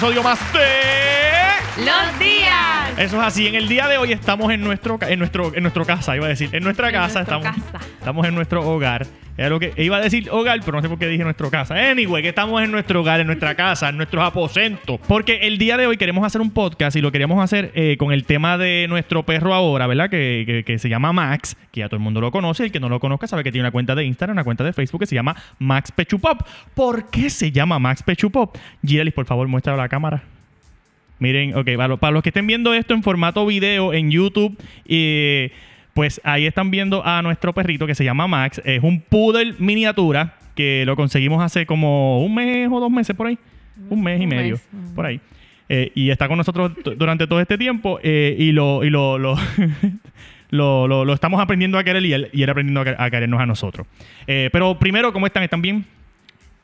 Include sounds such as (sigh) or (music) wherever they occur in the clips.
episodio más de... Los. Eso es así. En el día de hoy estamos en nuestro, en nuestro, en nuestro casa, iba a decir. En nuestra En casa estamos. casa. Estamos en nuestro hogar. Era lo que iba a decir hogar, pero no sé por qué dije nuestro casa. Anyway, que estamos en nuestro hogar, en nuestra casa, en nuestros aposentos. Porque el día de hoy queremos hacer un podcast y lo queríamos hacer eh, con el tema de nuestro perro ahora, ¿verdad? Que, que- que se llama Max, que ya todo el mundo lo conoce. El que no lo conozca sabe que tiene una cuenta de Instagram, una cuenta de Facebook que se llama Max Pechupop. ¿Por qué se llama Max Pechupop? Giralis, por favor, muéstralo a la cámara. Miren, ok, para, para los que estén viendo esto en formato video en YouTube, eh, pues ahí están viendo a nuestro perrito que se llama Max. Es un poodle miniatura que lo conseguimos hace como un mes o dos meses por ahí. Un mes y medio, mes, por ahí. Eh, y está con nosotros durante todo este tiempo eh, y lo, y (laughs) lo, lo, lo, estamos aprendiendo a querer y él, y él aprendiendo a, a querernos a nosotros. Eh, pero primero, ¿cómo están? ¿Están bien?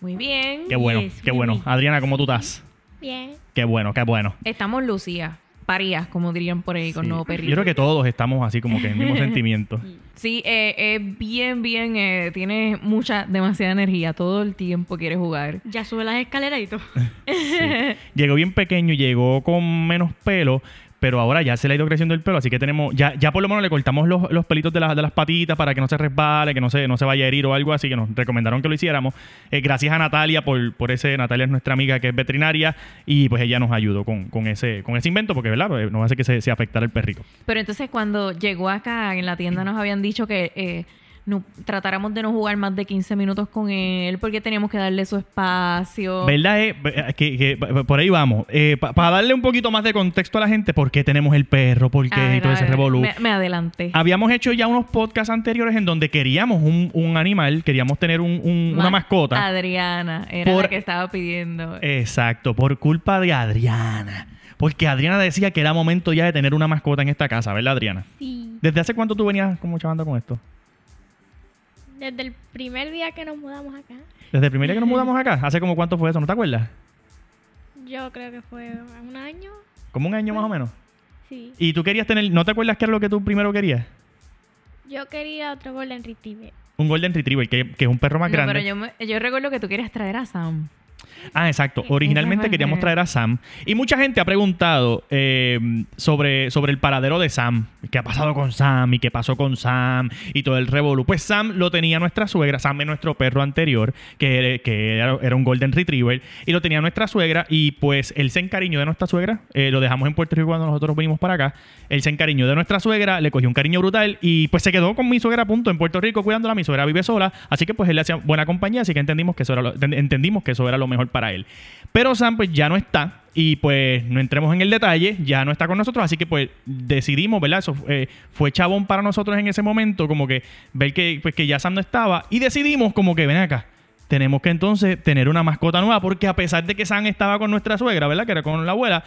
Muy bien. Qué bueno, Yes, qué bueno. bien. Adriana, ¿cómo tú estás? Bien. Qué bueno, qué bueno. Estamos Lucía. Parías, como dirían por ahí, con Sí. nuevo perrito. Yo creo que todos estamos así como que en el mismo (laughs) sentimiento. Sí, eh, es bien, bien. eh, tiene mucha, demasiada energía. Todo el tiempo quiere jugar. Ya sube las escaleras y (laughs) todo. Sí. Llegó bien pequeño, llegó con menos pelo, pero ahora ya se le ha ido creciendo el pelo, así que tenemos, ya, ya por lo menos le cortamos los, los pelitos de, las de las patitas para que no se resbale, que no se, no se vaya a herir o algo así, que nos recomendaron que lo hiciéramos. Eh, gracias a Natalia por, por ese, Natalia es nuestra amiga que es veterinaria y pues ella nos ayudó con, con ese, con ese invento, porque verdad, Pues, no hace que se, se afectara el perrito. Pero entonces cuando llegó acá en la tienda nos habían dicho que eh, no, tratáramos de no jugar más de 15 minutos con él porque teníamos que darle su espacio. ¿Verdad? eh? que, que- por ahí vamos. Eh, para darle un poquito más de contexto a la gente, ¿por qué tenemos el perro? ¿Por qué? Ver, y todo ese revolú. Me, me adelanté. Habíamos hecho ya unos podcasts anteriores en donde queríamos un, un animal, queríamos tener un- un- una Ma- mascota. Adriana era Por- la que estaba pidiendo. Exacto, por culpa de Adriana. Porque Adriana decía que era momento ya de tener una mascota en esta casa, ¿verdad, Adriana? Sí. ¿Desde hace cuánto tú venías como chavando con esto? Desde el primer día que nos mudamos acá, ¿Desde el primer día que nos (laughs) mudamos acá? ¿Hace como cuánto fue eso? ¿No te acuerdas? yo creo que fue un año. Como un año más o menos. Sí. ¿Y tú querías tener, no te acuerdas qué era lo que tú primero querías? Yo quería otro Golden Retriever. Un Golden Retriever, que, que es un perro más No, grande. pero yo, me- yo recuerdo que tú querías traer a Sam. Ah, exacto. Originalmente queríamos traer a Sam. Y mucha gente ha preguntado eh, sobre, sobre el paradero de Sam. ¿Qué ha pasado con Sam? ¿Y qué pasó con Sam? Y todo el revolú. Pues Sam lo tenía nuestra suegra. Sam es nuestro perro anterior, que, era- un Golden Retriever. Y lo tenía nuestra suegra. Y pues él se encariñó de nuestra suegra. Eh, lo dejamos en Puerto Rico cuando nosotros vinimos para acá. Él se encariñó de nuestra suegra. Le cogió un cariño brutal. Y pues se quedó con mi suegra a punto en Puerto Rico cuidándola. Mi suegra vive sola. Así que pues él le hacía buena compañía. Así que entendimos que eso era lo, entendimos que eso era lo mejor para él. Pero Sam pues ya no está y pues no entremos en el detalle, ya no está con nosotros, así que pues decidimos, ¿verdad? Eso fue chabón para nosotros en ese momento, como que ver que, pues, que ya Sam no estaba y decidimos como que ven acá. Tenemos que entonces tener una mascota nueva porque a pesar de que Sam estaba con nuestra suegra, ¿verdad? Que era con la abuela,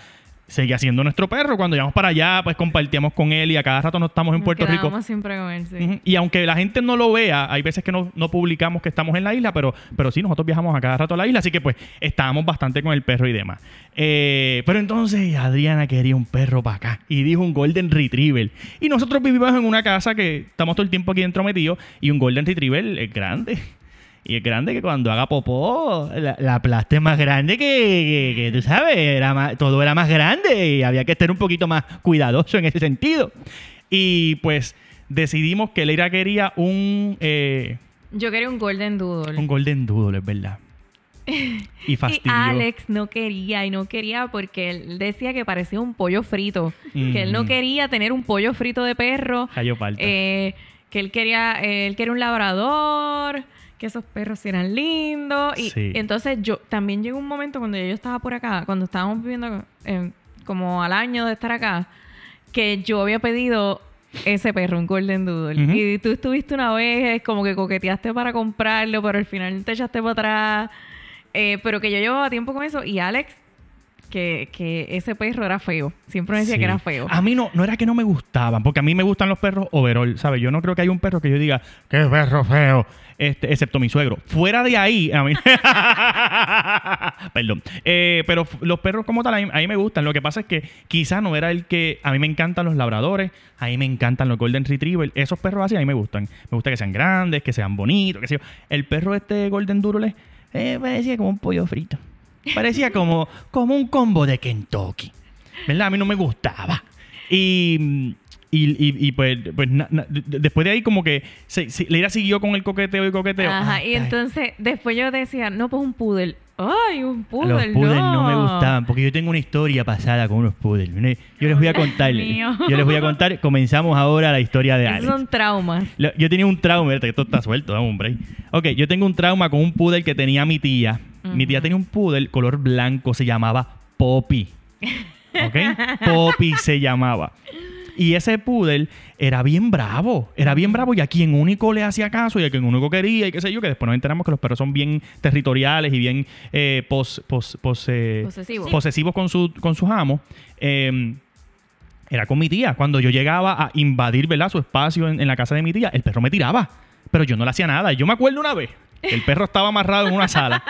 seguía siendo nuestro perro. Cuando íbamos para allá, pues compartíamos con él y a cada rato no estamos en Nos Puerto Rico. siempre con él, sí. Y aunque la gente no lo vea, hay veces que no, no publicamos que estamos en la isla, pero, pero sí, nosotros viajamos a cada rato a la isla, así que pues estábamos bastante con el perro y demás. Eh, pero entonces Adriana quería un perro para acá y dijo un Golden Retriever. Y nosotros vivimos en una casa que estamos todo el tiempo aquí dentro metidos y un Golden Retriever es grande. Y es grande que cuando haga popó, la, la plasta es más grande que, que- que, tú sabes, era más- todo era más grande y había que estar un poquito más cuidadoso en ese sentido. Y pues decidimos que Leira quería un, eh, Yo quería un Golden Doodle. un Golden Doodle, es verdad. (laughs) Y y. Alex no quería y no quería porque él decía que parecía un pollo frito. Que él no Ujú. quería tener un pollo frito de perro. Cayó eh, que él quería, eh, él quería un labrador. Que esos perros eran lindos. Y Sí. entonces yo también llegó un momento cuando yo estaba por acá, cuando estábamos viviendo eh, como al año de estar acá, que yo había pedido ese perro, un Golden Doodle. Y tú estuviste una vez, como que coqueteaste para comprarlo, pero al final te echaste para atrás. Eh, pero que yo llevaba tiempo con eso. Y Alex, que, que ese perro era feo. Siempre me decía Sí. que era feo. A mí no, no era que no me gustaban, porque a mí me gustan los perros overall, ¿sabes? Yo no creo que haya un perro que yo diga, qué perro feo, este, excepto mi suegro. Fuera de ahí, a mí... (laughs) Perdón. Eh, pero los perros como tal, a mí, a mí me gustan. Lo que pasa es que quizá no era el que... A mí me encantan los labradores, a mí me encantan los golden retriever. Esos perros así a mí me gustan. Me gusta que sean grandes, que sean bonitos, que sé yo. El perro este golden doodle eh, parecía como un pollo frito. Parecía como, como un combo de Kentucky. ¿Verdad? A mí no me gustaba. Y, y, y- y, pues, pues na- na- después de ahí como que se, se- Leira siguió con el coqueteo y coqueteo. Ajá, y Hasta- entonces después yo decía, no, pues un poodle. Ay, un poodle. Los poodles no. no me gustaban porque yo tengo una historia pasada con unos poodles. Yo les voy a contar. Yo les voy a contar. Comenzamos ahora la historia de Esos Alex. son traumas. Yo tenía un trauma, esto está suelto, dame un break. Ok, yo tengo un trauma con un poodle que tenía mi tía. Mi tía tenía un poodle color blanco, se llamaba Poppy. ¿Ok? (laughs) Poppy se llamaba. Y ese poodle era bien bravo, era bien bravo y a quien único le hacía caso y a quien único quería y qué sé yo, que después nos enteramos que los perros son bien territoriales y bien eh, pos- pos- pos- eh, posesivos con, su, con sus amos. Eh, era con mi tía. Cuando yo llegaba a invadir ¿verdad? su espacio en, en la casa de mi tía, el perro me tiraba. Pero yo no le hacía nada. Yo me acuerdo una vez. El perro estaba amarrado en una sala.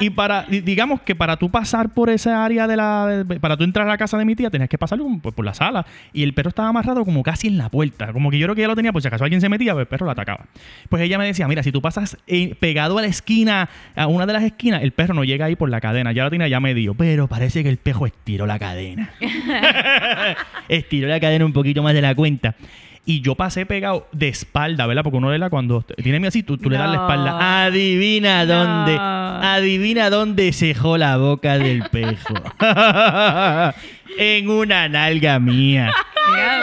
Y para, di- digamos que para tú pasar por esa área de la. de- para tú entrar a la casa de mi tía, tenías que pasar por, por la sala. Y el perro estaba amarrado como casi en la puerta. Como que yo creo que ya lo tenía, por si acaso alguien se metía, pues el perro lo atacaba. Pues ella me decía: Mira, si tú pasas eh, pegado a la esquina, a una de las esquinas, el perro no llega ahí por la cadena. Ya lo tenía ya medio. Pero parece que el pejo estiró la cadena. (laughs) (laughs) estiró la cadena un poquito más de la cuenta. Y yo pasé pegado de espalda, ¿verdad? Porque uno de la cuando tiene miedo así, tú, tú le das la espalda. Adivina No. dónde. Adivina dónde cejó la boca del pejo. (laughs) en una nalga mía.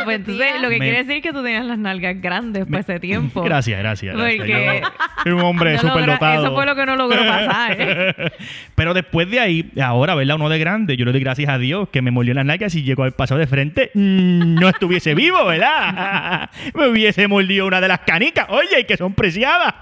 Pues entonces lo que Me- quiere decir que tú tenías las nalgas grandes por ese tiempo. (laughs) Gracias, gracias. gracias. Porque soy un hombre (laughs) no súper dotado. Eso fue lo que no logró pasar. (laughs) Pero después de ahí, ahora, ¿verdad? Uno de grande, yo le doy gracias a Dios que me molió las nalgas y llegó al paso de frente, mm, no estuviese vivo, ¿verdad? me hubiese mordido una de las canicas, oye, que son preciadas.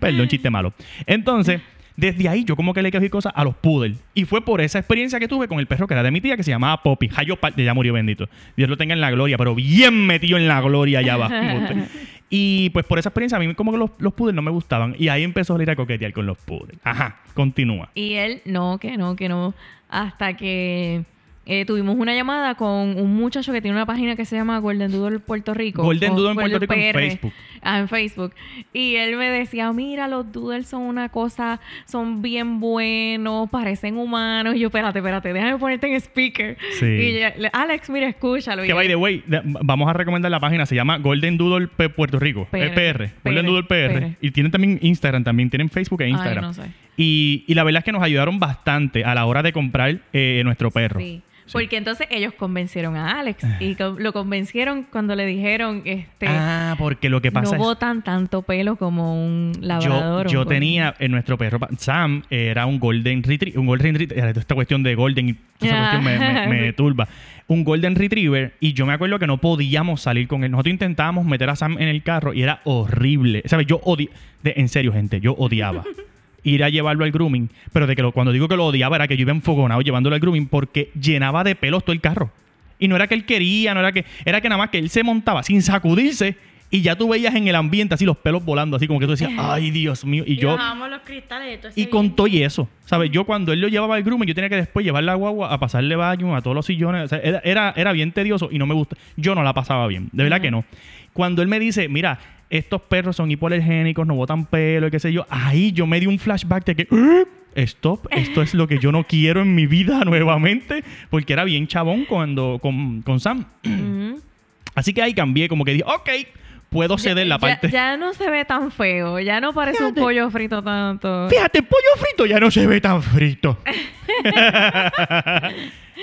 Perdón, chiste malo. Entonces, desde ahí yo como que le cogí cosas a los poodle. Y fue por esa experiencia que tuve con el perro que era de mi tía, que se llamaba Poppy. Jayo Pa- ya murió bendito. Dios lo tenga en la gloria, pero bien metido en la gloria allá abajo. (laughs) y pues por esa experiencia a mí como que los, los poodle no me gustaban. Y ahí empezó a ir a coquetear con los poodle. Ajá, continúa. Y él, no, que no, que no. Hasta que eh, tuvimos una llamada con un muchacho que tiene una página que se llama Golden Doodle Puerto Rico. Golden Doodle en Puerto Rico en. Facebook. En Facebook. Y él me decía, mira, los doodles son una cosa, son bien buenos, parecen humanos. Y yo, espérate, espérate, déjame ponerte en speaker. Sí. Y Alex, mira, escúchalo. Que by the way, vamos a recomendar la página, se llama Golden Doodle P- Puerto Rico, PR, eh, PR, PR, Golden Doodle PR. PR. Y tienen también Instagram, también tienen Facebook e Instagram. no sé. y, y la verdad es que nos ayudaron bastante a la hora de comprar eh, nuestro perro. Sí. Sí. Porque entonces ellos convencieron a Alex y lo convencieron cuando le dijeron, este, Ah, porque lo que pasa no es botan tanto pelo como un yo, labrador. yo un- tenía en nuestro perro Sam era un golden retriever un golden retriever esta cuestión de golden esa Ah. cuestión me, me- me (laughs) turba un golden retriever y yo me acuerdo que no podíamos salir con él nosotros intentábamos meter a Sam en el carro y era horrible sabes yo odiaba en serio gente yo odiaba (laughs) ir a llevarlo al grooming pero de que lo- cuando digo que lo odiaba era que yo iba enfogonado llevándolo al grooming porque llenaba de pelos todo el carro y no era que él quería no era que era que nada más que él se montaba sin sacudirse y ya tú veías en el ambiente así los pelos volando, así como que tú decías, (laughs) ay Dios mío. Y yo, bajábamos los cristales de y con todo y eso, ¿sabes? Yo cuando él lo llevaba al grooming, yo tenía que después llevar la guagua a pasarle baño a todos los sillones. O sea, era, era, era bien tedioso y no me gusta. Yo no la pasaba bien, de verdad que no. Cuando él me dice, mira, estos perros son hipoalergénicos, no botan pelo y qué sé yo, ahí yo me di un flashback de que, "Ah, stop, esto es lo que yo no quiero en mi vida (laughs) nuevamente, porque era bien chabón cuando, con, con Sam. Así que ahí cambié, como que dije, ok, puedo ceder la parte. Ya, no se ve tan feo, ya no parece Fíjate. un pollo frito tanto. Fíjate, pollo frito ya no se ve tan frito. (laughs)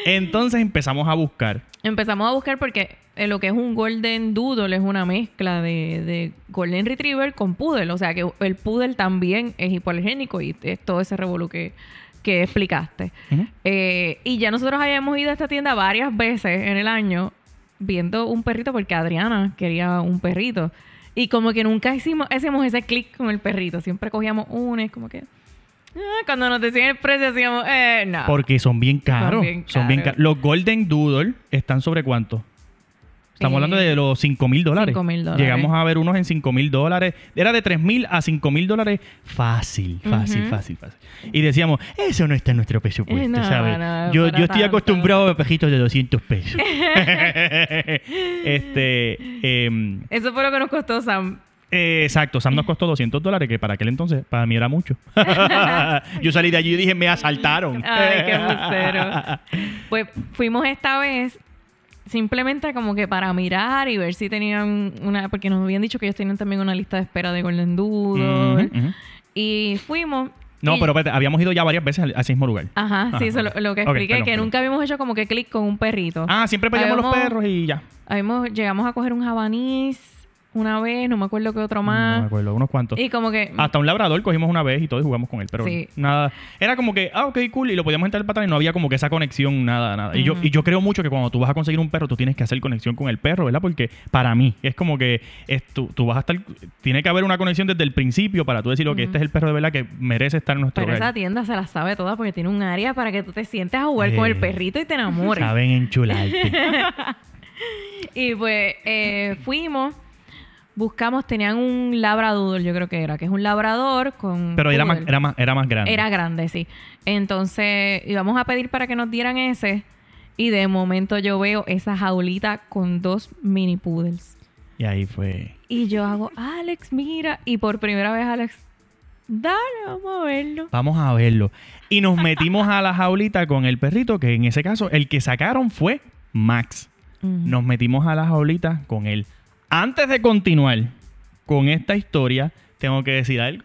Entonces empezamos a buscar. Empezamos a buscar porque eh, lo que es un Golden Doodle es una mezcla de, de Golden Retriever con Poodle. O sea que el Poodle también es hipoalergénico y es todo ese revolú que, que explicaste. Eh, y ya nosotros habíamos ido a esta tienda varias veces en el año viendo un perrito porque Adriana quería un perrito. Y como que nunca hicimos, hacíamos ese clic con el perrito. Siempre cogíamos uno y es como que... ah, cuando nos decían el precio decíamos, eh, no. Porque son bien caros. bien Son bien caros. Los Golden Doodle están sobre cuánto? Estamos hablando de los 5 mil dólares. 5,000 dólares. Llegamos a ver unos en 5 mil dólares. Era de 3 mil a 5 mil dólares. Fácil, fácil, fácil, fácil. Y decíamos, eso no está en nuestro presupuesto, Eh, no, ¿sabes? no, yo, yo estoy tanto. acostumbrado a pejitos de 200 pesos. (laughs) este, em, Eso fue lo que nos costó Sam. Eh, exacto, Sam nos costó 200 dólares, que para aquel entonces, para mí era mucho. (laughs) Yo salí de allí y dije, me asaltaron. Ay, qué bustero. Pues fuimos esta vez simplemente como que para mirar y ver si tenían una... Porque nos habían dicho que ellos tenían también una lista de espera de Golden Doodle. Y fuimos... No, y- pero espérate, habíamos ido ya varias veces al, mismo lugar. Ajá, sí, eso es lo, lo que expliqué, perdón, que perdón. nunca habíamos hecho como que clic con un perrito. Ah, siempre peleamos los Habíamos- perros y ya. Habíamos- llegamos a coger un jabanís una vez, no me acuerdo qué otro No me más. acuerdo, unos cuantos. y como que... Hasta un labrador cogimos una vez y todos jugamos con él, pero Sí. nada. Era como que, ah, ok, cool, y lo podíamos entrar para atrás y no había como que esa conexión, nada, nada. Y, yo, y yo creo mucho que cuando tú vas a conseguir un perro, tú tienes que hacer conexión con el perro, ¿verdad? Porque para mí es como que es, tú, tú vas a estar, tiene que haber una conexión desde el principio para tú decir, ok, este es el perro de verdad que merece estar en nuestro Pero hogar. esa tienda se la sabe toda porque tiene un área para que tú te sientes a jugar Eh. con el perrito y te enamores. Saben enchularte. (laughs) Y pues eh, fuimos, buscamos, tenían un labrador, yo creo que era, que es un labrador con... pero era más, era más, era más grande. Era grande, sí. Entonces íbamos a pedir para que nos dieran ese y de momento yo veo esa jaulita con dos mini poodles. Y ahí fue. Y yo hago, Alex, mira. Y por primera vez, Alex, dale, vamos a verlo. Vamos a verlo. Y nos metimos a la jaulita con el perrito, que en ese caso el que sacaron fue Max. Nos metimos a la jaulita con él. Antes de continuar con esta historia, tengo que decir algo.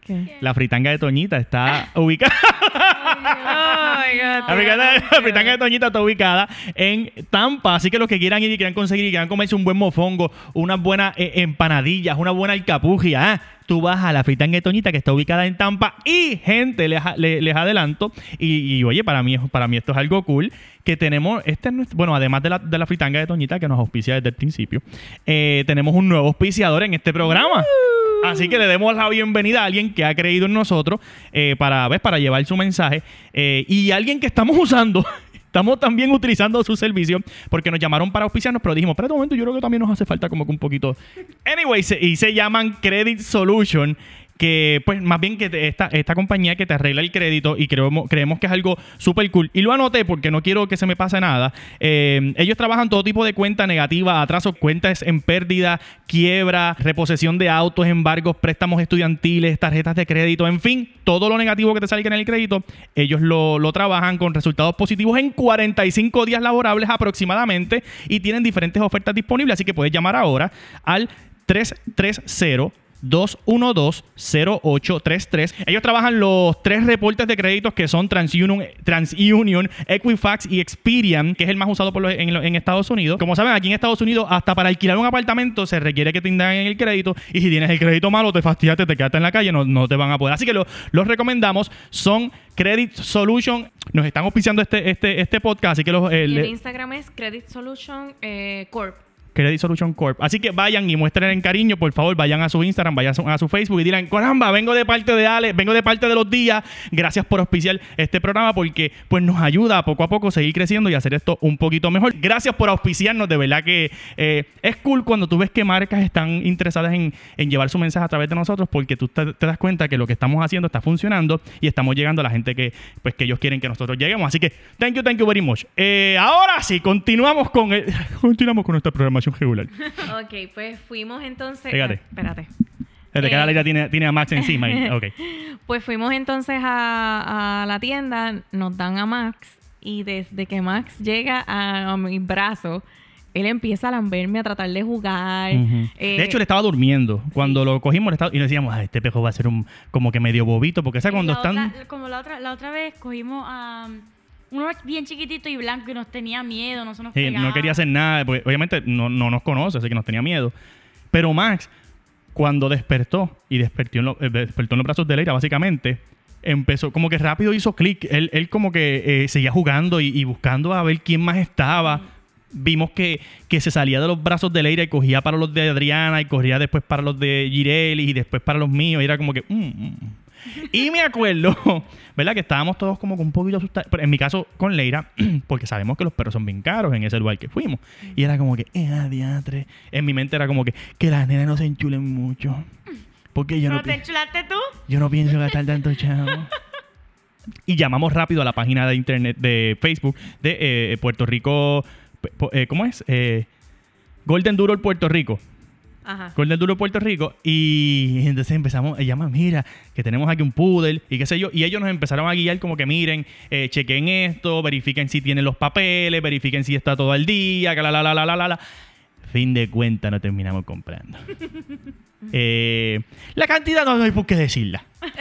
¿Qué? La fritanga de Toñita está ubicada. La fritanga, de Toñita está ubicada en Tampa. Así que los que quieran ir y quieran conseguir y quieran comerse un buen mofongo, unas buenas eh, empanadillas, una buena alcapugia, ah, tú vas a la fritanga de Toñita que está ubicada en Tampa. Y, gente, les, le- les adelanto. Y, y, oye, para mí, para mí esto es algo cool. Que tenemos, este bueno, además de la, de la fritanga de Toñita que nos auspicia desde el principio, eh, tenemos un nuevo auspiciador en este programa. Así que le demos la bienvenida a alguien que ha creído en nosotros eh, para, para llevar su mensaje eh, y alguien que estamos usando. (laughs) Estamos también utilizando su servicio porque nos llamaron para auspiciarnos, pero dijimos, espera un momento, yo creo que también nos hace falta como que un poquito. Anyway, y se llaman Credit Solution, que pues más bien que esta, esta compañía que te arregla el crédito y creemos, creemos que es algo súper cool. Y lo anoté porque no quiero que se me pase nada. Eh, ellos trabajan todo tipo de cuenta negativa, atrasos, cuentas en pérdida, quiebra, reposesión de autos, embargos, préstamos estudiantiles, tarjetas de crédito, en fin, todo lo negativo que te salga en el crédito, ellos lo, lo trabajan con resultados positivos en 45 días laborables aproximadamente y tienen diferentes ofertas disponibles, así que puedes llamar ahora al 330 212-0833. Ellos trabajan los tres reportes de créditos que son TransUnion, TransUnion Equifax y Experian, que es el más usado por los- en, en Estados Unidos. Como saben, aquí en Estados Unidos, hasta para alquilar un apartamento se requiere que te indaguen el crédito. Y si tienes el crédito malo, te fastidiaste, te quedaste en la calle, no, no te van a poder. Así que lo- los recomendamos. Son Credit Solution. Nos están auspiciando este, este, este podcast, así que los... eh, Y el Instagram es Credit Solution eh, Corp. Credit Solution Corp. Así que vayan y muestren en cariño, por favor, vayan a su Instagram, vayan a su, Facebook y dirán, caramba, vengo de parte de Ale, vengo de parte de los días, gracias por auspiciar este programa porque pues nos ayuda a poco a poco seguir creciendo y hacer esto un poquito mejor. Gracias por auspiciarnos, de verdad que eh, es cool cuando tú ves que marcas están interesadas en, llevar su mensaje a través de nosotros porque tú te, te das cuenta que lo que estamos haciendo está funcionando y estamos llegando a la gente que pues que ellos quieren que nosotros lleguemos. Así que, thank you, thank you very much. Eh, ahora sí, continuamos con el- (laughs) continuamos con nuestra programación regular. (laughs) Ok, pues fuimos entonces... Pégate. ah, espérate. Desde que Eh. la Leira tiene, tiene a Max encima. y- (laughs) ok. Pues fuimos entonces a, a la tienda, nos dan a Max y desde que Max llega a, a mi brazo, él empieza a lamberme, a tratar de jugar. Eh, de hecho, él estaba durmiendo. Cuando lo cogimos le estaba- y le decíamos, "Ah, este pejo va a ser un como que medio bobito. Porque ¿sabes? Cuando la están... otra- como la otra, la otra vez cogimos a um, uno bien chiquitito y blanco y nos tenía miedo, no se nos Sí, no quería hacer nada, porque obviamente no, no nos conoce, así que nos tenía miedo. Pero Max, cuando despertó y despertó en, lo- eh, despertó en los brazos de Leira, básicamente, empezó como que rápido hizo clic. Él, él como que eh, seguía jugando y, y buscando a ver quién más estaba. Vimos que, que se salía de los brazos de Leira y cogía para los de Adriana y corría después para los de Gireli y después para los míos. Y era como que... mm, mm, mm. Y me acuerdo, (laughs) ¿verdad? Que estábamos todos como un poquito asustados. En mi caso, con Leira, (clears throat) porque sabemos que los perros son bien caros en ese lugar que fuimos. Y era como que, eh, adiatre. En mi mente era como que, que las nenas no se enchulen mucho. Porque yo no, ¿No te enchulaste tú? yo no pienso gastar tanto chavo. (laughs) Y llamamos rápido a la página de internet de Facebook de eh, Puerto Rico. eh, ¿Cómo es? Eh, Golden Doodle Puerto Rico. Ajá. Golden Doodle Puerto Rico. Y entonces empezamos a llamar, mira, que tenemos aquí un poodle y qué sé yo. Y ellos nos empezaron a guiar como que miren, eh, chequen esto, verifiquen si tienen los papeles, verifiquen si está todo al día, que la la la la la la. Fin de cuentas no terminamos comprando. (laughs) Eh, la cantidad no hay por qué decirla. (laughs)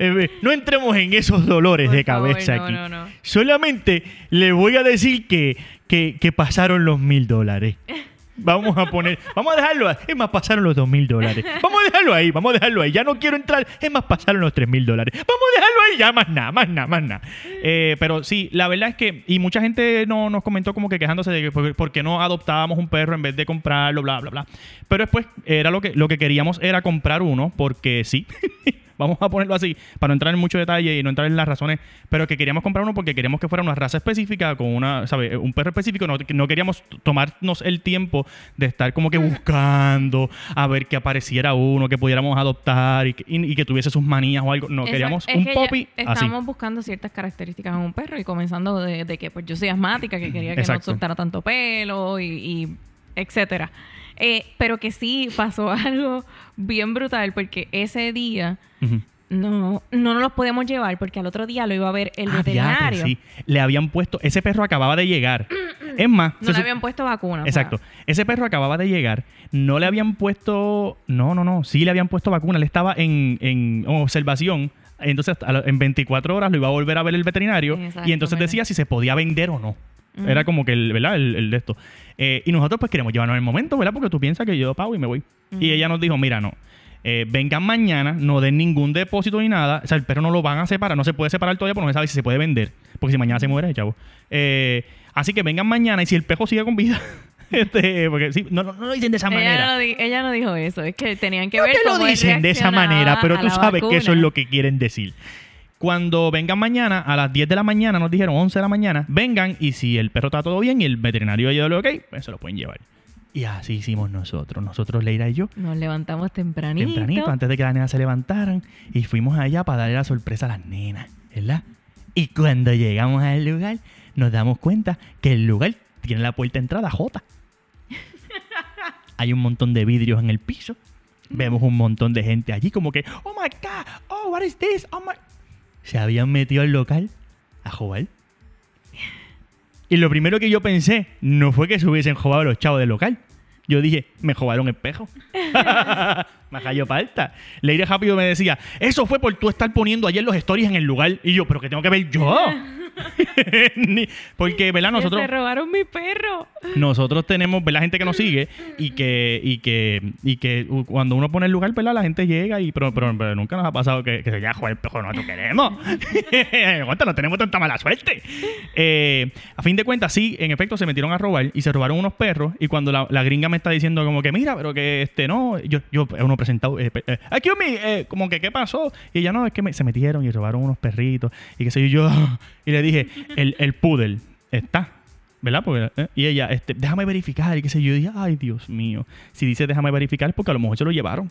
Eh, no entremos en esos dolores Por de favor, cabeza no, aquí. no, no. Solamente le voy a decir que, que, que pasaron los mil dólares. (laughs) Vamos a poner, vamos a dejarlo ahí. Es más, pasaron los dos mil dólares. Vamos a dejarlo ahí, vamos a dejarlo ahí. Ya no quiero entrar. Es más, pasaron los tres mil dólares. Vamos a dejarlo ahí, ya más nada, más nada, más nada. Eh, pero sí, la verdad es que, y mucha gente no, nos comentó como que quejándose de que por qué no adoptábamos un perro en vez de comprarlo, bla, bla, bla. Pero después era lo que, lo que queríamos era comprar uno, porque sí. (laughs) Vamos a ponerlo así, para no entrar en mucho detalle y no entrar en las razones, pero que queríamos comprar uno porque queríamos que fuera una raza específica, con una, ¿sabes? Un perro específico, no, que no queríamos tomarnos el tiempo de estar como que buscando a ver que apareciera uno, que pudiéramos adoptar y que, y- y que tuviese sus manías o algo. No, queríamos es un que así. Estamos buscando ciertas características en un perro y comenzando de, de que pues yo soy asmática, que quería que Exacto. no soltara tanto pelo y, y etcétera. Eh, pero que sí pasó (laughs) algo bien brutal porque ese día Ujú. no, no nos los podíamos llevar porque al otro día lo iba a ver el Ah, veterinario. diatre, sí. Le habían puesto, ese perro acababa de llegar. (clears throat) es más, No se le habían puesto vacuna. o sea, Exacto. Ese perro acababa de llegar. No le habían puesto. No, no, no. Sí le habían puesto vacuna. Él estaba en, en observación. Entonces, en 24 horas lo iba a volver a ver el veterinario. Y entonces decía si se podía vender o no. Era como que el, ¿verdad? El, el de esto. Eh, y nosotros, pues, queremos llevarnos el momento, ¿verdad? Porque tú piensas que yo pago y me voy. Y ella nos dijo: Mira, no. eh, vengan mañana, no den ningún depósito ni nada. O sea, el perro no lo van a separar, no se puede separar todavía porque no se sabe si se puede vender. Porque si mañana se muere, chavo. Eh, así que vengan mañana y si el perro sigue con vida, (laughs) este, porque sí, no, no, no lo dicen de esa Ella manera. no, ella no dijo eso, es que tenían que No ver te lo dicen de esa manera, pero tú sabes que eso es vacuna. lo que quieren decir. Cuando vengan mañana, a las 10 de la mañana, nos dijeron 11 de la mañana, vengan y si el perro está todo bien y el veterinario ya lo ok, pues se lo pueden llevar. Y así hicimos nosotros. Nosotros, Leira y yo, Nos levantamos tempranito. tempranito, antes de que las nenas se levantaran, y fuimos allá para darle la sorpresa a las nenas, ¿verdad? Y cuando llegamos al lugar, nos damos cuenta que el lugar tiene la puerta de entrada J. Hay un montón de vidrios en el piso. Vemos un montón de gente allí como que, oh my god, oh, what is this? Oh my... Se habían metido al local a jugar. Y lo primero que yo pensé no fue que se hubiesen jugado los chavos del local. Yo dije, me jugaron espejo. (laughs) me cayó falta. Leire rápido me decía, eso fue por tú estar poniendo ayer los stories en el lugar. Y yo, pero que tengo que ver yo. (laughs) Porque, ¿verdad? Que Nosotros, Se robaron mi perro. nosotros tenemos, ¿verdad? Gente que nos sigue (laughs) y que, y que, y que cuando uno pone el lugar, ¿verdad? La gente llega y, pero, pero, pero nunca nos ha pasado que, que se vaya a jugar el pejo, nosotros queremos. (laughs) Aguanta, no tenemos tanta mala suerte. Eh, a fin de cuentas, sí, en efecto, se metieron a robar y se robaron unos perros. Y cuando la, la gringa me está diciendo como que, mira, pero que este, no, yo, yo, uno presentado, eh, eh, excuse me, eh, como que, ¿qué pasó? Y ella, no, es que me- se metieron y robaron unos perritos y qué sé yo, yo, y le dije, el, el poodle está. ¿Verdad? Porque, eh, y ella, este, déjame verificar, y qué sé yo. Y dije, ay, Dios mío. Si dice déjame verificar es porque a lo mejor se lo llevaron.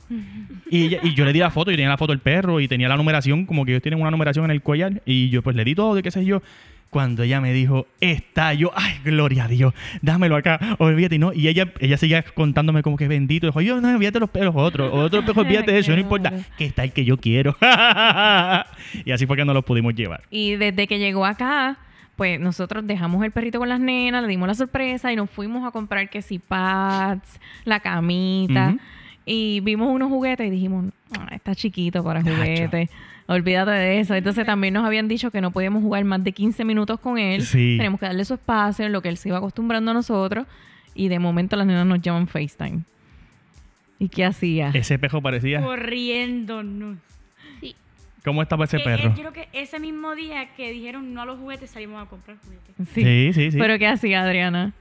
y, ella- y yo le di la foto, y tenía la foto del perro, y tenía la numeración, como que ellos tienen una numeración en el collar. Y yo pues le di todo, y qué sé yo. Cuando ella me dijo, está, yo, ay, gloria a Dios, dámelo acá, olvídate, y no. Y ella, ella seguía contándome como que bendito. Dijo, yo, no, olvídate los pelos otros, otros pelos, olvídate de eso, no (laughs) importa, que está el que yo quiero. (laughs) y así fue que no los pudimos llevar. Y desde que llegó acá, pues nosotros dejamos el perrito con las nenas, le dimos la sorpresa y nos fuimos a comprar que si pads, la camita. Y vimos unos juguetes y dijimos, "Ah, está chiquito para juguetes. Olvídate de eso. Entonces también nos habían dicho que no podíamos jugar más de 15 minutos con él. Sí. Tenemos que darle su espacio, en lo que él se iba acostumbrando a nosotros. Y de momento las nenas nos llaman FaceTime. ¿Y qué hacía? Ese pejo parecía. Corriéndonos. Sí. ¿Cómo estaba ese Que, perro? yo creo que ese mismo día que dijeron no a los juguetes salimos a comprar juguetes. Sí. Sí, sí, sí. ¿Pero qué hacía Adriana?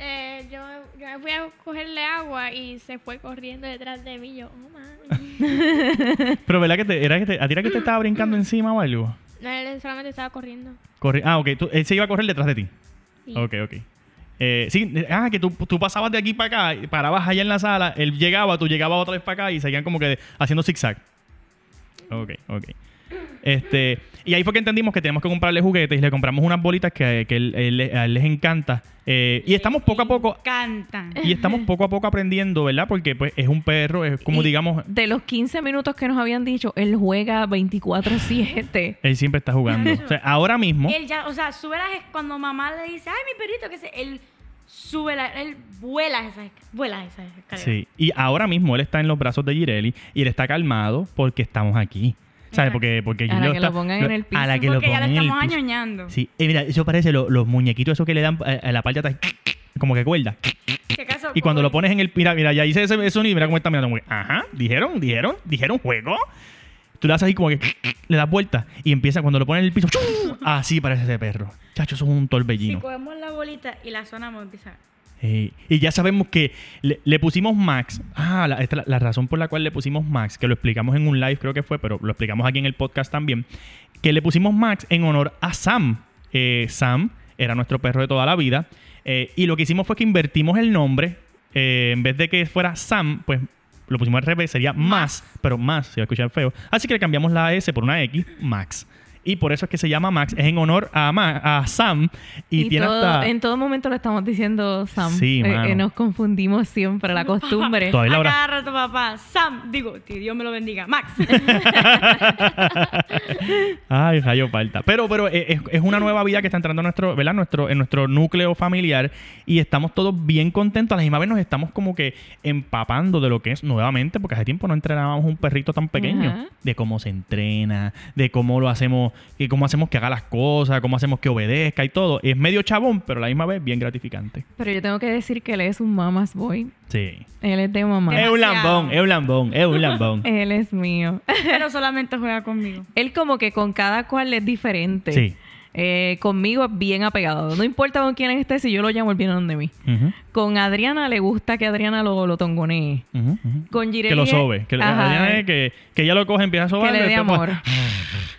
Eh, yo, yo me fui a cogerle agua y se fue corriendo detrás de mí. Yo, oh, man. (laughs) Pero ¿verdad que te, era que te, a ti era que te estaba brincando encima o algo? No, él solamente estaba corriendo. Corri- ah, ok. tú- él se iba a correr detrás de ti. Sí. Ok, ok. Eh, sí, ah, que tú, tú pasabas de aquí para acá, parabas allá en la sala, él llegaba, tú llegabas otra vez para acá y seguían como que haciendo zigzag. Ok, ok. Este, y ahí fue que entendimos que tenemos que comprarle juguetes y le compramos unas bolitas que, que él- él- a él les encanta. Eh, y estamos poco a poco Cantan. y estamos poco a poco aprendiendo, ¿verdad? Porque pues es un perro, es como Y digamos, De los 15 minutos que nos habían dicho, él juega 24-7. (laughs) él siempre está jugando. O sea, ahora mismo, Él ya, o sea, sube las es- cuando mamá le dice, ay, mi perrito, que se, él sube la, él vuela esas, vuela esas escaleras. sí, y ahora mismo él está en los brazos de Girelli y él está calmado porque estamos aquí. Porque, porque A la que lo pongan en el piso. A la que lo ya pongan en el estamos añoñando. Sí, eh, mira, eso parece lo- los muñequitos esos que le dan eh, a la parte atrás, como que cuerda. ¿Qué caso Y cuando lo pones en el. Mira, mira, ya hice ese, sonido y mira cómo está mirando. como que, Ajá, dijeron, dijeron, dijeron juego. Tú le haces ahí como que le das vuelta y empieza cuando lo pones en el piso. ¡chu! Así parece ese perro. Chacho, eso es un Si torbellino. cogemos la bolita y la sonamos, empieza. Eh, y ya sabemos que le, le pusimos Max. Ah, la, esta, la, la razón por la cual le pusimos Max, que lo explicamos en un live, creo que fue, pero lo explicamos aquí en el podcast también. Que le pusimos Max en honor a Sam. Eh, Sam era nuestro perro de toda la vida. eh, y lo que hicimos fue que invertimos el nombre. en vez de que fuera Sam, pues lo pusimos al revés, sería más, pero más, se va a escuchar feo. Así que le cambiamos la S por una X, Max. Y por eso es que se llama Max, es en honor a, Ma- a Sam. Y, Y tiene todo- hasta. en todo momento lo estamos diciendo Sam. Sí, Eh, mano. eh, nos confundimos siempre, la costumbre. Todavía la A hora- cada rato, papá. Sam, digo, que Dios me lo bendiga. Max. (laughs) Ay, rayo falta. Pero, pero eh, es, es una nueva vida que está entrando en nuestro, ¿verdad? Nuestro, en nuestro núcleo familiar y estamos todos bien contentos. A la misma vez nos estamos como que empapando de lo que es nuevamente, porque hace tiempo no entrenábamos un perrito tan pequeño. Ajá. De cómo se entrena, de cómo lo hacemos, y cómo hacemos que haga las cosas, cómo hacemos que obedezca y todo. Es medio chabón, pero a la misma vez bien gratificante. Pero yo tengo que decir que él es un mama's boy. Sí. Él es de mamá. Es un lambón, es un lambón, es un lambón. (laughs) Él es mío. (laughs) Pero solamente juega conmigo. Él como que con cada cual es diferente. Sí. Eh, conmigo es bien apegado. No importa con quién esté, si yo lo llamo, él viene donde mí. Con Adriana le gusta que Adriana lo, lo tongonee. ujú, ujú. Con Girelli Que lo sobe. Que. Adriana es que, que ella lo coge, empieza a sobar. Que le dé amor. (laughs)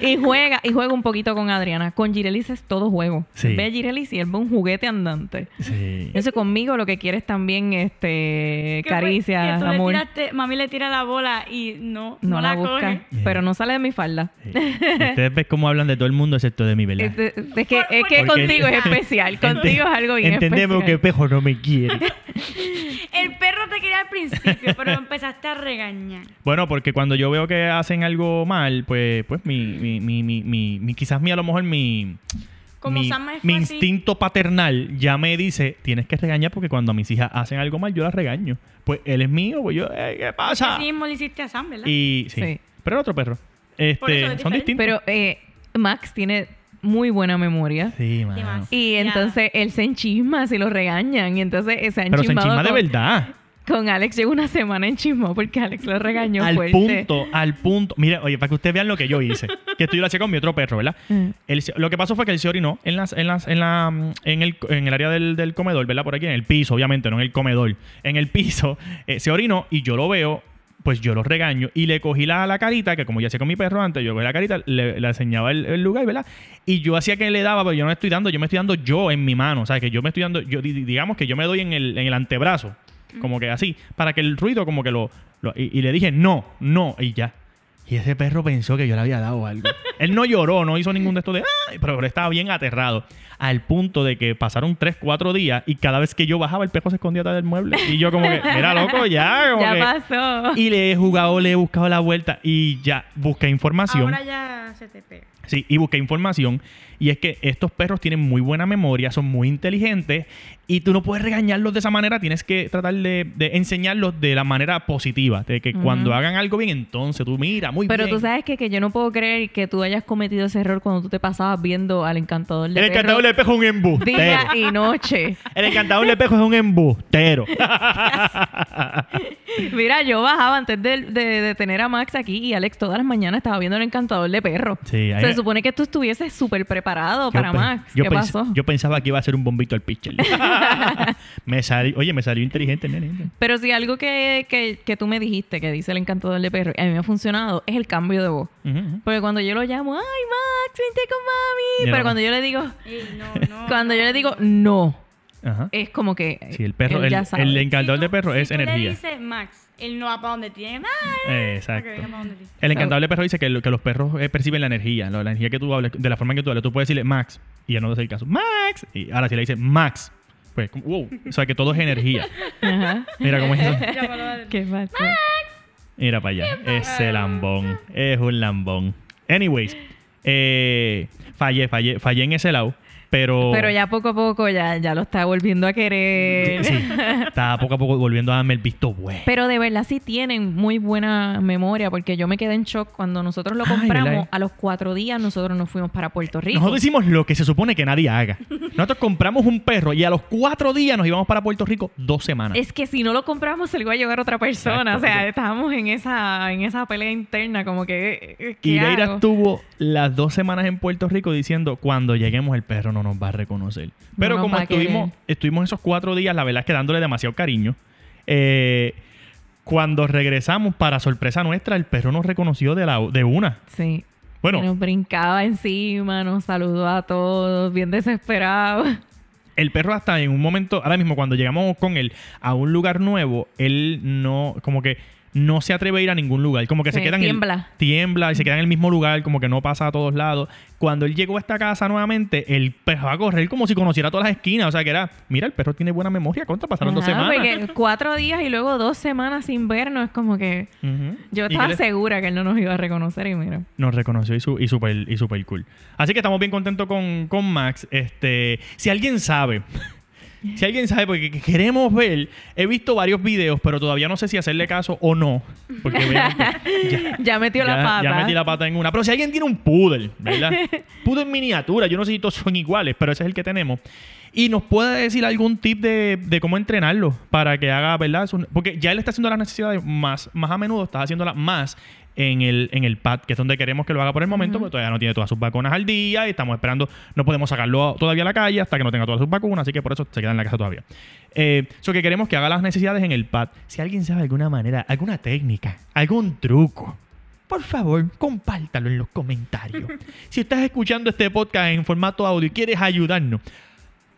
y juega y juega un poquito con Adriana. Con Girelis es todo juego. Sí. Ve a Girelis y él ve un juguete andante. Sí. Entonces conmigo lo que quiere es también este fue- caricia, que tú le amor. tiraste- mami le tira la bola y no, no, no, la, la, busca, coge. pero no sale de mi falda. Sí. Ustedes ven cómo hablan de todo el mundo excepto de mí, ¿verdad? Este- Es, que, es que contigo es especial. Contigo es algo bien Entendemos que especial. Pejo no me quiere. (laughs) El perro te quería al principio, pero empezaste a regañar. bueno, porque cuando yo veo que hacen algo mal, pues, pues mi, mi, mi, mi, mi- mi- quizás mi, a lo mejor mi, Como mi, Sam es mi fácil- instinto paternal ya me dice, tienes que regañar porque cuando a mis hijas hacen algo mal, yo las regaño. Pues él es mío, pues yo, "Ey, ¿qué pasa? Así mismo le hiciste a Sam, ¿verdad? Y sí, Sí. pero era otro perro. Este, Por eso es son diferente. distintos. Pero eh, Max tiene muy buena memoria. sí, mano. Demasiado. Y Ya. entonces él se enchisma si lo regañan. Y entonces eh, se ha Pero se enchismado enchisma de con- verdad. Con Alex llevo una semana enchismado porque Alex lo regañó al fuerte. punto, al punto. Mire, oye, para que ustedes vean lo que yo hice. que esto yo lo hacía con mi otro perro, ¿verdad? (laughs) Mm. Él se- lo que pasó fue que él se orinó en las, en las, en la, mm, en el, en el área del, del comedor, ¿verdad? Por aquí, en el piso, obviamente, no en el comedor. En el piso, eh, se orinó y yo lo veo, pues yo lo regaño y le cogí la, la carita, que como ya hacía con mi perro antes, yo cogí la carita, le, le enseñaba el, el lugar, ¿verdad? Y yo hacía que le daba, pero yo no le estoy dando, yo me estoy dando yo en mi mano, o sea, que yo me estoy dando, yo di- digamos que yo me doy en el, en el antebrazo, como que así, para que el ruido como que lo, lo- y, y le dije, no, no, y ya. Y ese perro pensó que yo le había dado algo. él no lloró, no hizo ningún de estos de, "Ay", pero estaba bien aterrado. Al punto de que pasaron 3, 4 días y cada vez que yo bajaba, el perro se escondía atrás del mueble. Y yo como que, mira, loco, ya. Como Ya que- pasó. y le he jugado, le he buscado la vuelta y ya busqué información. Ahora ya se te pega. Sí, y busqué información. Y es que estos perros tienen muy buena memoria, son muy inteligentes. Y tú no puedes regañarlos de esa manera. Tienes que tratar de, de enseñarlos de la manera positiva. De que cuando hagan algo bien, entonces tú mira, muy Pero bien. tú sabes que, que yo no puedo creer que tú hayas cometido ese error cuando tú te pasabas viendo al encantador de El perros encantador de espejo es un embustero. día y noche. El encantador de espejo es un embustero. (laughs) Mira, yo bajaba antes de, de- de tener a Max aquí y Alex todas las mañanas estaba viendo el encantador de perros. Sí, ahí- Se supone que tú estuvieses súper preparado para pe- Max. yo ¿Qué pens- pasó? Yo pensaba que iba a ser un bombito al pitcher. (laughs) (laughs) me salió, oye, me salió inteligente, nene. Pero si algo que, que, que tú me dijiste, que dice el encantador de perros, y a mí me ha funcionado, es el cambio de voz. Porque cuando yo lo llamo, ay Max, vente con mami. Ya Pero no. cuando yo le digo, Ey, no, (laughs) no, cuando yo le digo, no. Ajá. es como que. Sí, el perro, él el, ya el encantador Si de perro si es tú le energía. dices Max, él no va para donde tiene. Max. Exacto. Donde. El encantador de perro dice que, lo- que los perros eh, perciben la energía, la energía que tú hables, de la forma en que tú hables. Tú puedes decirle Max y él no te hace el caso. Max. Y ahora si le dices Max, pues, wow. O sea, que todo es energía. Ajá. Mira cómo es eso. (laughs) Llámalo a él. Mira para allá. Ese lambón. Es un lambón. Anyways, eh, fallé, fallé, fallé en ese lado. Pero. Pero ya poco a poco ya, ya lo está volviendo a querer. Sí, está (laughs) poco a poco volviendo a darme el visto bueno. Pero de verdad sí tienen muy buena memoria porque yo me quedé en shock cuando nosotros lo compramos. a los cuatro días nosotros nos fuimos para Puerto Rico. Nosotros hicimos lo que se supone que nadie haga. Nosotros compramos un perro y a los cuatro días nos íbamos para Puerto Rico dos semanas. Es que si no lo compramos se lo iba a llevar otra persona. Exacto. O sea, estábamos en esa, en esa pelea interna como que... eh, ¿qué Y Leira estuvo las dos semanas en Puerto Rico diciendo, cuando lleguemos el perro no nos va a reconocer. Pero como estuvimos esos cuatro días, la verdad es que dándole demasiado cariño. eh, cuando regresamos, para sorpresa nuestra, el perro nos reconoció de, la, de una. Sí. Bueno, Nos brincaba encima, nos saludó a todos, bien desesperado. el perro hasta en un momento, ahora mismo cuando llegamos con él a un lugar nuevo, él no, como que no se atreve a ir a ningún lugar, como que se Sí, queda en el- tiembla. tiembla y se queda en el mismo lugar, como que no pasa a todos lados. Cuando él llegó a esta casa nuevamente, el perro va a correr como si conociera todas las esquinas, o sea que era, mira, el perro tiene buena memoria, contra pasaron dos semanas. porque cuatro días y luego dos semanas sin vernos es como que... Yo que estaba segura que él no nos iba a reconocer y mira. nos reconoció y, su, y super y super cool. Así que estamos bien contentos con, con Max. Este, si alguien sabe, si alguien sabe, porque queremos ver, he visto varios videos, pero todavía no sé si hacerle caso o no. Porque (laughs) ya, Ya metió la pata. ya metí la pata en una. Pero si alguien tiene un poodle, ¿verdad? (laughs) poodle en miniatura, yo no sé si todos son iguales, pero ese es el que tenemos. Y nos puede decir algún tip de, de cómo entrenarlo para que haga, ¿verdad? Porque ya él está haciendo las necesidades más, más a menudo, está haciéndolas más en el, en el pad, que es donde queremos que lo haga por el momento, porque todavía no tiene todas sus vacunas al día y estamos esperando, no podemos sacarlo todavía a la calle hasta que no tenga todas sus vacunas, así que por eso se queda en la casa todavía. Eh, so que queremos que haga las necesidades en el pad. Si alguien sabe alguna manera, alguna técnica, algún truco, por favor, compártalo en los comentarios. (laughs) si estás escuchando este podcast en formato audio y quieres ayudarnos,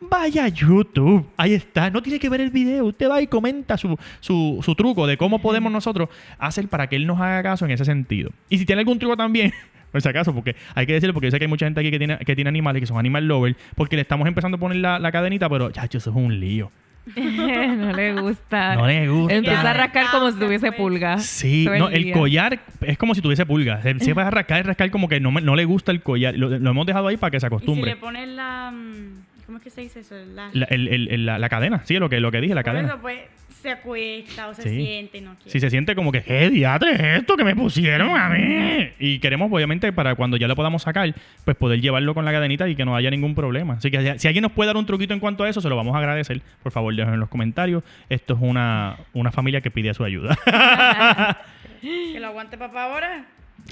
vaya a YouTube. Ahí está. No tiene que ver el video. Usted va y comenta su, su, su truco de cómo podemos nosotros hacer para que él nos haga caso en ese sentido. Y si tiene algún truco también, (laughs) por si acaso, porque hay que decirlo, porque yo sé que hay mucha gente aquí que tiene, que tiene animales, que son animal lovers, porque le estamos empezando a poner la, la cadenita, pero, chacho, eso es un lío. (laughs) no le gusta. No le gusta. Empieza a rascar como si Ya, tuviese pues. pulga. Sí, no, el día. collar es como si tuviese pulgas. Se, se va a rascar y rascar como que no, me- no le gusta el collar. Lo, lo hemos dejado ahí para que se Y si acostumbre. le pones la. mm, ¿Cómo es que se dice eso? La, La, el- el- el- la- la cadena, sí, lo que, lo que dije, la por cadena. eso, pues se acuesta o se Sí. siente y no quiere. Si se siente como que, ¿qué diatre es esto que me pusieron a mí? Y queremos, obviamente, para cuando ya lo podamos sacar, pues poder llevarlo con la cadenita y que no haya ningún problema. Así que si alguien nos puede dar un truquito en cuanto a eso, se lo vamos a agradecer. Por favor, déjenlo en los comentarios. Esto es una, una familia que pide su ayuda. (laughs) (laughs) Que lo aguante papá ahora.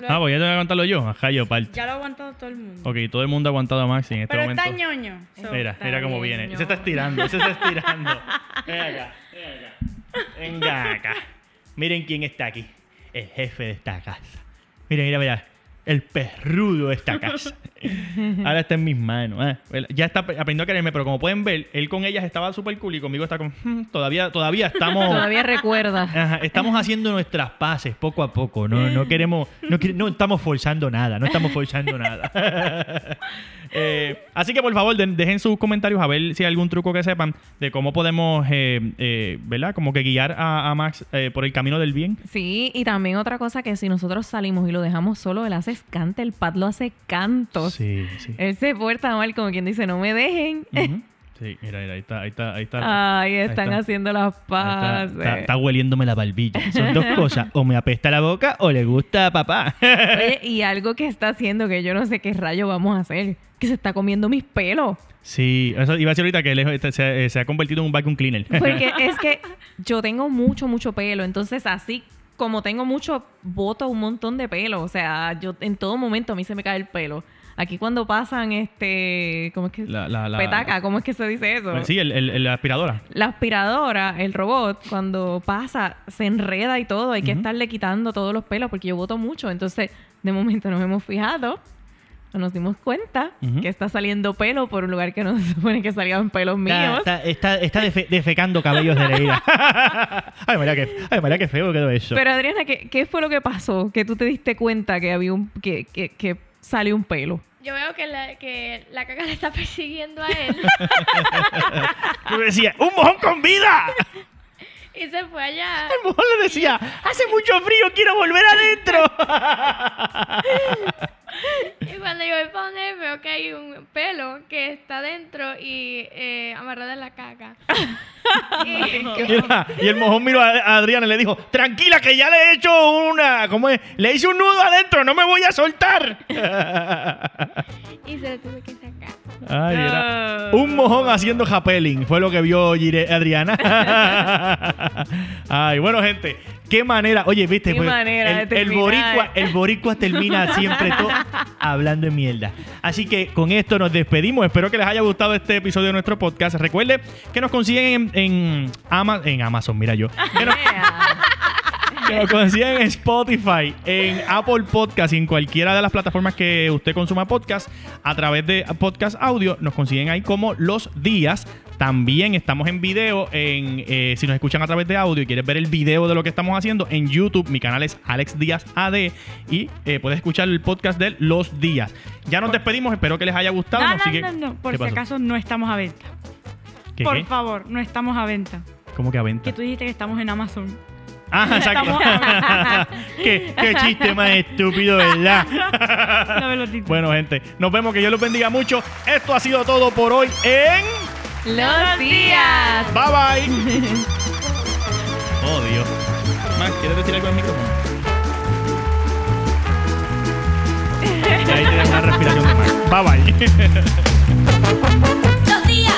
Ah, pues ya tengo que aguantarlo yo. Ajá, yo parte. Ya lo ha aguantado todo el mundo. Ok, todo el mundo ha aguantado a Maxi en este Pero momento. está ñoño. so- Mira, Está mira cómo viene. ño. Se está estirando, se está estirando. (laughs) Ven acá, ven acá. Venga acá. Miren quién está aquí. El jefe de esta casa. Miren, mira, mira. El perrudo de esta (laughs) casa. Ahora está en mis manos. ah. Ya está aprendiendo a quererme, pero como pueden ver, él con ellas estaba súper cool y conmigo está con... "Hmm, todavía, todavía estamos... (laughs) Todavía recuerda. Ajá, estamos haciendo nuestras paces poco a poco. No, no queremos, no, no estamos forzando nada, no estamos forzando nada. (laughs) Eh, así que por favor dejen sus comentarios a ver si hay algún truco que sepan de cómo podemos, eh, eh, ¿verdad? Como que guiar a, a Max eh, por el camino del bien. Sí, y también otra cosa que si nosotros salimos y lo dejamos solo, él hace cante, el pad lo hace cantos. Sí, sí. Él se porta mal, como quien dice, no me dejen. Sí, mira, mira, ahí está, ahí está, ahí está. Ay, están está. haciendo las Ahí está, paces. está- está hueliéndome la barbilla. Son dos (laughs) cosas. O me apesta la boca o le gusta a papá. Oye, (laughs) y algo que está haciendo que yo no sé qué rayo vamos a hacer, que se está comiendo mis pelos. Sí, eso iba a decir ahorita que él es- se, se ha convertido en un vacuum cleaner. Porque (laughs) es que yo tengo mucho, mucho pelo. Entonces, así como tengo mucho, boto un montón de pelo. O sea, yo en todo momento a mí se me cae el pelo. Aquí cuando pasan, este, ¿cómo es que? La- la- la- Petaca, ¿cómo es que se dice eso? Sí, el, el- el- la aspiradora. La aspiradora, el robot, cuando pasa, se enreda y todo. Hay que Ujú. estarle quitando todos los pelos porque yo boto mucho. Entonces, de momento nos hemos fijado. nos dimos cuenta Ujú. que está saliendo pelo por un lugar que no (laughs) se supone que salían pelos míos. Está, está, está defe- defecando cabellos de Leila. (laughs) ay, María, qué, ay, María, qué feo quedó eso. Pero Adriana, ¿qué, qué fue lo que pasó? Que tú te diste cuenta que había un que, que, que salió un pelo. Yo veo que la, que la caca le está persiguiendo a él (laughs) Yo decía, ¡un mojón con vida! y se fue allá. El mojón le decía, hace mucho frío, quiero volver adentro. (laughs) Cuando yo voy para donde él, veo que hay un pelo que está dentro y eh, amarrado en la caca. (laughs) y, Mira, y el mojón miró a a Adriana y le dijo, tranquila que ya le he hecho una, ¿cómo es? Le hice un nudo adentro, no me voy a soltar. (laughs) y se lo tuve que sacar. Ay, era un mojón haciendo japelling, fue lo que vio Adriana. (laughs) Ay, bueno, gente, qué manera. Oye, viste, Qué Pues, manera de el, boricua, el boricua termina siempre todo (laughs) hablando de mierda. Así que con esto nos despedimos. Espero que les haya gustado este episodio de nuestro podcast. Recuerde que nos consiguen en, en, Ama- en Amazon, mira yo. Que nos, (laughs) que nos consiguen en Spotify, en Apple Podcast y en cualquiera de las plataformas que usted consuma podcast a través de podcast audio. Nos consiguen ahí como los días. También estamos en video. En, eh, si nos escuchan a través de audio y quieres ver el video de lo que estamos haciendo, en YouTube, mi canal es Alex Díaz AD y eh, puedes escuchar el podcast de Los Días. Ya nos despedimos, espero que les haya gustado. No, nos no, sigue- no, no. Por ¿Qué si pasó? acaso no estamos a venta. ¿Qué, Por qué? favor, no estamos a venta. ¿Cómo que a venta? Que tú dijiste que estamos en Amazon. Ah, exacto. (laughs) ¿Qué, chiste más estúpido, ¿verdad? (laughs) bueno, gente, nos vemos, que Dios los bendiga mucho. Esto ha sido todo por hoy en. Los días. Bye bye. oh, Dios. Max, ¿quieres decir algo al micrófono? y ahí te una respiración de Max. Bye bye. los días.